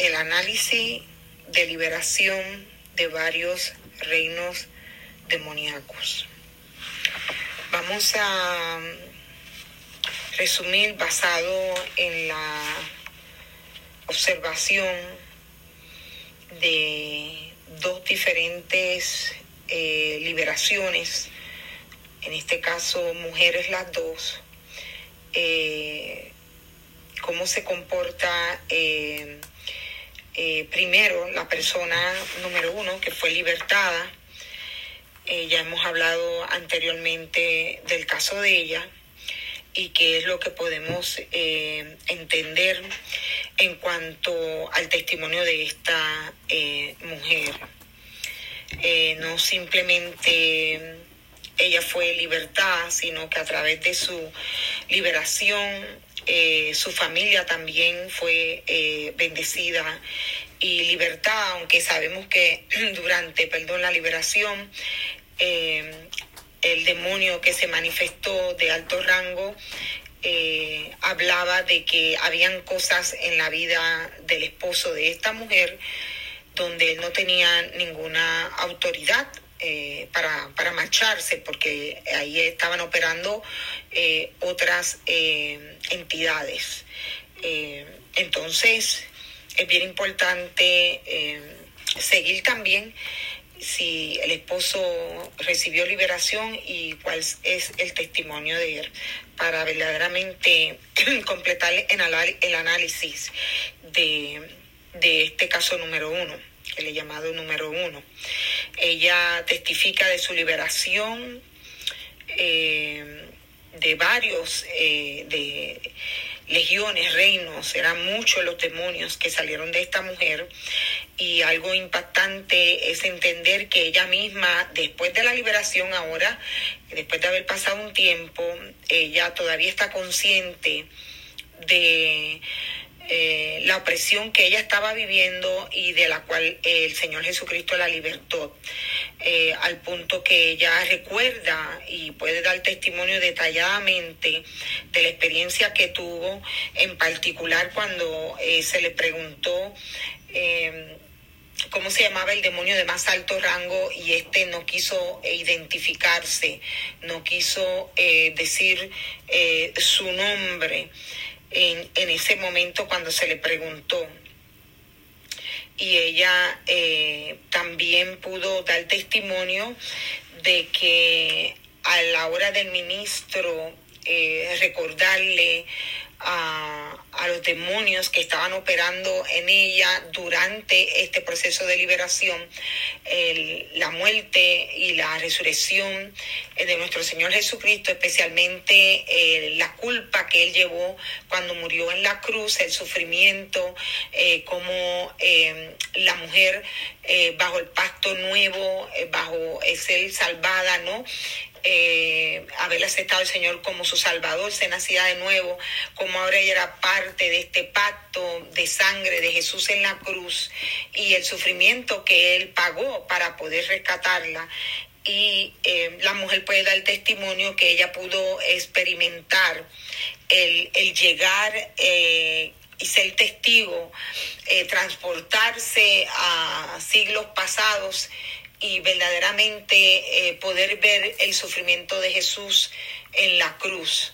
el análisis de liberación de varios reinos demoníacos. Vamos a resumir basado en la observación de dos diferentes eh, liberaciones, en este caso mujeres las dos, eh, cómo se comporta eh, primero la persona número uno que fue libertada. ya hemos hablado anteriormente del caso de ella y qué es lo que podemos entender en cuanto al testimonio de esta mujer. Eh, no simplemente ella fue libertada, sino que a través de su liberación, eh, su familia también fue eh, bendecida y libertada, aunque sabemos que durante, perdón, la liberación, el demonio que se manifestó de alto rango hablaba de que habían cosas en la vida del esposo de esta mujer donde él no tenía ninguna autoridad eh, para, para, marcharse, porque ahí estaban operando eh, otras eh, entidades. entonces, es bien importante seguir también si el esposo recibió liberación y cuál es el testimonio de él, para verdaderamente completar el, análisis de, de este caso número uno el llamado número uno. Ella testifica de su liberación eh, de varios, eh, de legiones, reinos, eran muchos los demonios que salieron de esta mujer y algo impactante es entender que ella misma, después de la liberación ahora, después de haber pasado un tiempo, ella todavía está consciente de eh, la opresión que ella estaba viviendo y de la cual el Señor Jesucristo la libertó, eh, al punto que ella recuerda y puede dar testimonio detalladamente de la experiencia que tuvo, en particular cuando eh, se le preguntó cómo se llamaba el demonio de más alto rango y este no quiso identificarse, no quiso decir su nombre en, ese momento cuando se le preguntó. Y ella eh, también pudo dar testimonio de que a la hora del ministro eh, recordarle a, los demonios que estaban operando en ella durante este proceso de liberación, la muerte y la resurrección eh, de nuestro Señor Jesucristo, especialmente eh, la culpa que Él llevó cuando murió en la cruz, el sufrimiento, eh, como la mujer bajo el pacto nuevo, bajo ser salvada, ¿no? Eh, haber aceptado al Señor como su Salvador, se nacía de nuevo, como ahora ella era parte de este pacto de sangre de Jesús en la cruz y el sufrimiento que Él pagó para poder rescatarla. Y eh, la mujer puede dar testimonio que ella pudo experimentar el, llegar eh, y ser testigo, transportarse a siglos pasados y verdaderamente eh, poder ver el sufrimiento de Jesús en la cruz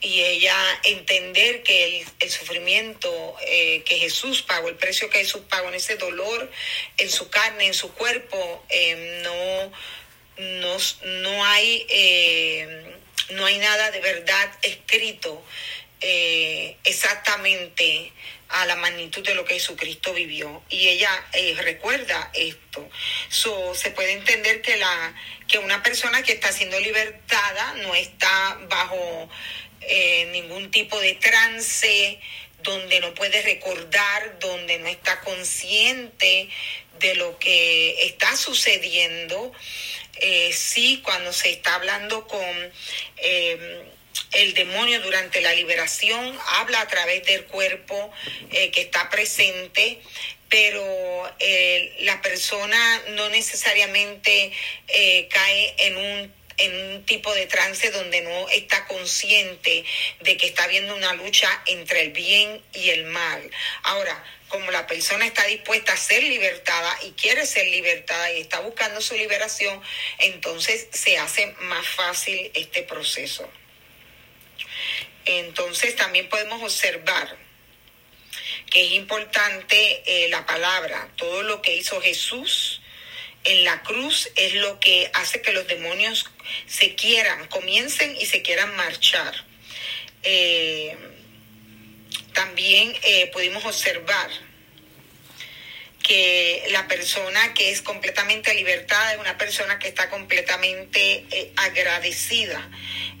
y ella entender que el, sufrimiento eh, que Jesús pagó, el precio que Jesús pagó en ese dolor, en su carne, en su cuerpo, eh, no, no, no, hay, no hay nada de verdad escrito exactamente a la magnitud de lo que Jesucristo vivió y ella eh, recuerda esto. Se puede entender que, la, que una persona que está siendo libertada no está bajo eh, ningún tipo de trance, donde no puede recordar, donde no está consciente de lo que está sucediendo. Eh, sí, cuando se está hablando con el demonio durante la liberación habla a través del cuerpo eh, que está presente, pero eh, la persona no necesariamente eh, cae en un en un tipo de trance donde no está consciente de que está habiendo una lucha entre el bien y el mal. Ahora, como la persona está dispuesta a ser libertada y quiere ser libertada y está buscando su liberación, entonces se hace más fácil este proceso. Entonces también podemos observar que es importante eh, la palabra, todo lo que hizo Jesús en la cruz es lo que hace que los demonios se quieran, comiencen y se quieran marchar. Eh, también eh, pudimos observar que la persona que es completamente libertada es una persona que está completamente eh, agradecida,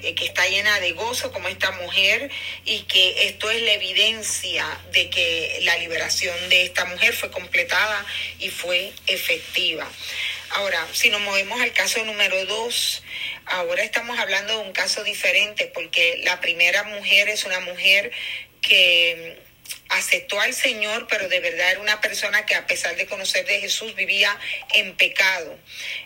eh, que está llena de gozo como esta mujer y que esto es la evidencia de que la liberación de esta mujer fue completada y fue efectiva. Ahora, si nos movemos al caso número dos, ahora estamos hablando de un caso diferente porque la primera mujer es una mujer que aceptó al Señor, pero de verdad era una persona que a pesar de conocer de Jesús vivía en pecado.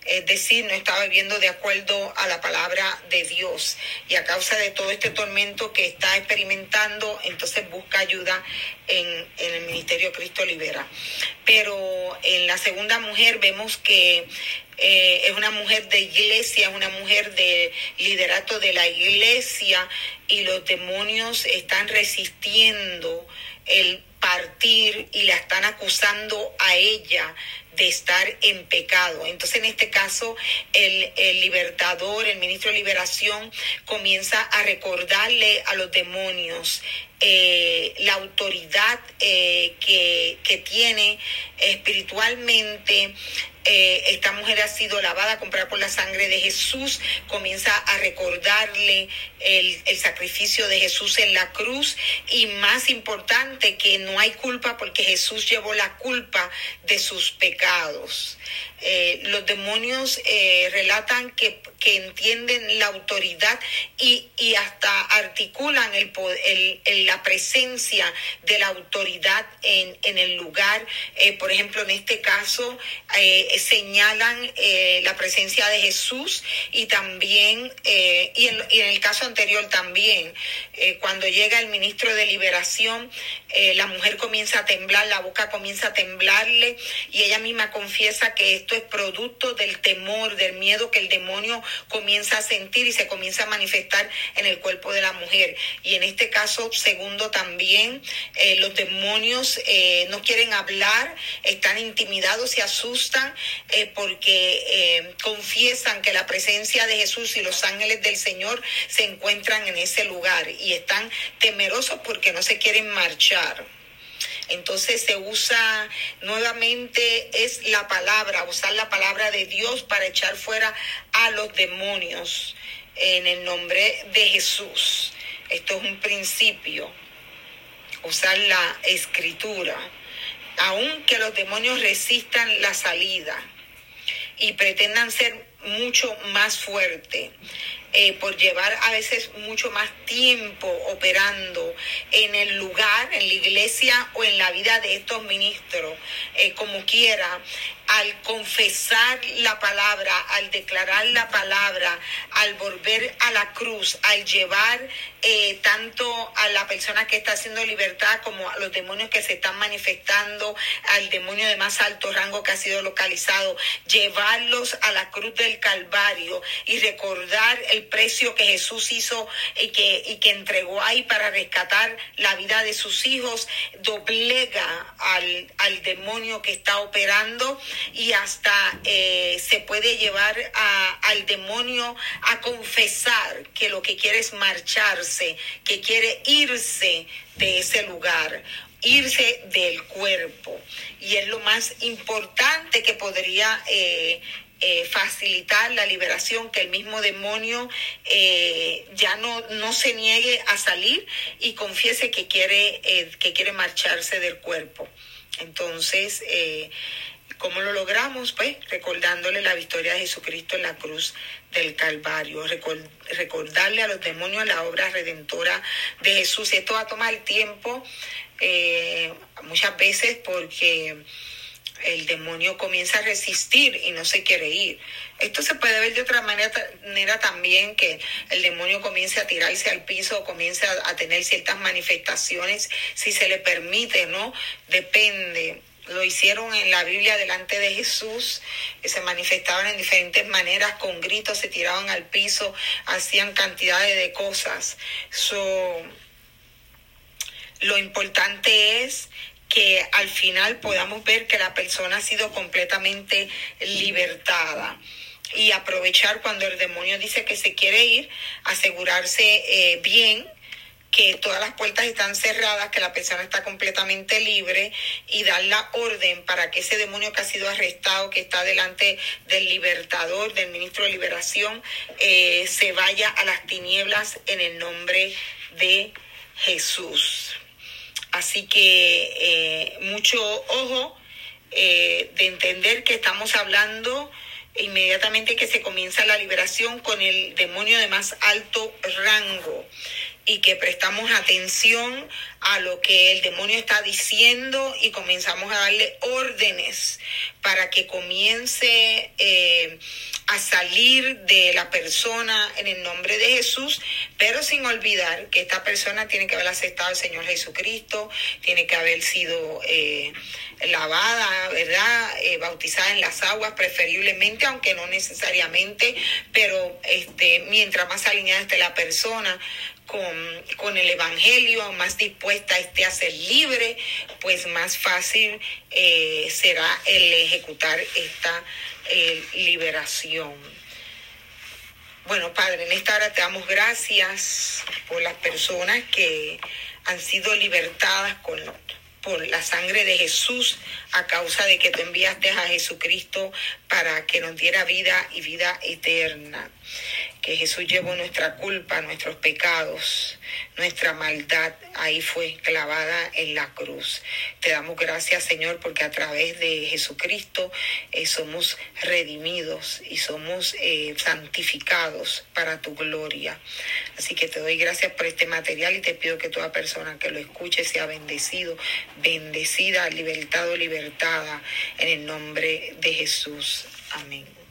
Es decir, no estaba viviendo de acuerdo a la palabra de Dios. Y a causa de todo este tormento que está experimentando, entonces busca ayuda en, en el Ministerio Cristo Libera. Pero en la segunda mujer vemos que eh, es una mujer de iglesia, es una mujer de liderato de la iglesia y los demonios están resistiendo el partir y la están acusando a ella de estar en pecado. Entonces, en este caso, el, libertador, el ministro de liberación, comienza a recordarle a los demonios eh, la autoridad eh, que, que tiene espiritualmente eh, esta mujer ha sido lavada, comprada por la sangre de Jesús, comienza a recordarle el, el, sacrificio de Jesús en la cruz y más importante que no hay culpa porque Jesús llevó la culpa de sus pecados. Eh, los demonios eh, relatan que, que, entienden la autoridad y, y hasta articulan el, el, la presencia de la autoridad en, en el lugar. Por ejemplo, en este caso señalan la presencia de Jesús y también, y en, y, en, el caso anterior también, cuando llega el ministro de liberación, la mujer comienza a temblar, la boca comienza a temblarle y ella misma confiesa que esto es producto del temor, del miedo que el demonio comienza a sentir y se comienza a manifestar en el cuerpo de la mujer. Y en este caso, segundo, también eh, los demonios eh, no quieren hablar, están intimidados, se asustan eh, porque confiesan que la presencia de Jesús y los ángeles del Señor se encuentran en ese lugar y están temerosos porque no se quieren marchar. Entonces se usa nuevamente es la palabra, usar la palabra de Dios para echar fuera a los demonios en el nombre de Jesús. Esto es un principio, usar la escritura, aunque los demonios resistan la salida y pretendan ser mucho más fuertes. Eh, por llevar a veces mucho más tiempo operando en el lugar, en la iglesia o en la vida de estos ministros, eh, como quiera, al confesar la palabra, al declarar la palabra, al volver a la cruz, al llevar eh, tanto a la persona que está haciendo libertad como a los demonios que se están manifestando, al demonio de más alto rango que ha sido localizado, llevarlos a la cruz del Calvario y recordar el precio que Jesús hizo y que, y que entregó ahí para rescatar la vida de sus hijos, doblega al, al demonio que está operando y hasta eh, se puede llevar al demonio a confesar que lo que quiere es marcharse, que quiere irse de ese lugar irse del cuerpo. Y es lo más importante que podría eh, eh, facilitar la liberación, que el mismo demonio ya no, no se niegue a salir y confiese que quiere, que quiere marcharse del cuerpo. Entonces, ¿Cómo lo logramos? Pues recordándole la victoria de Jesucristo en la cruz del Calvario, recordarle a los demonios la obra redentora de Jesús. Esto va a tomar tiempo eh, muchas veces porque el demonio comienza a resistir y no se quiere ir. Esto se puede ver de otra manera, también, que el demonio comience a tirarse al piso o comience a, a tener ciertas manifestaciones, si se le permite, ¿no? Depende lo hicieron en la Biblia delante de Jesús, se manifestaban en diferentes maneras, con gritos, se tiraban al piso, hacían cantidades de cosas. lo importante es que al final podamos ver que la persona ha sido completamente libertada y aprovechar cuando el demonio dice que se quiere ir, asegurarse eh, bien que todas las puertas están cerradas, que la persona está completamente libre y dar la orden para que ese demonio que ha sido arrestado, que está delante del libertador, del ministro de liberación, eh, se vaya a las tinieblas en el nombre de Jesús. Así que eh, mucho ojo eh, de entender que estamos hablando inmediatamente que se comienza la liberación con el demonio de más alto rango y que prestamos atención a lo que el demonio está diciendo y comenzamos a darle órdenes para que comience eh, a salir de la persona en el nombre de Jesús, pero sin olvidar que esta persona tiene que haber aceptado al Señor Jesucristo, tiene que haber sido eh, lavada, ¿verdad? Eh, bautizada en las aguas, preferiblemente, aunque no necesariamente, pero este, mientras más alineada esté la persona con, el Evangelio, más dispuesta esté a ser libre, pues más fácil eh, será el ejecutar esta eh, liberación. Bueno, Padre, en esta hora te damos gracias por las personas que han sido libertadas con, por la sangre de Jesús a causa de que tú enviaste a Jesucristo para que nos diera vida y vida eterna que Jesús llevó nuestra culpa, nuestros pecados, nuestra maldad, ahí fue clavada en la cruz. Te damos gracias, Señor, porque a través de Jesucristo eh, somos redimidos y somos eh, santificados para tu gloria. Así que te doy gracias por este material y te pido que toda persona que lo escuche sea bendecido, bendecida, libertado, libertada, en el nombre de Jesús. Amén.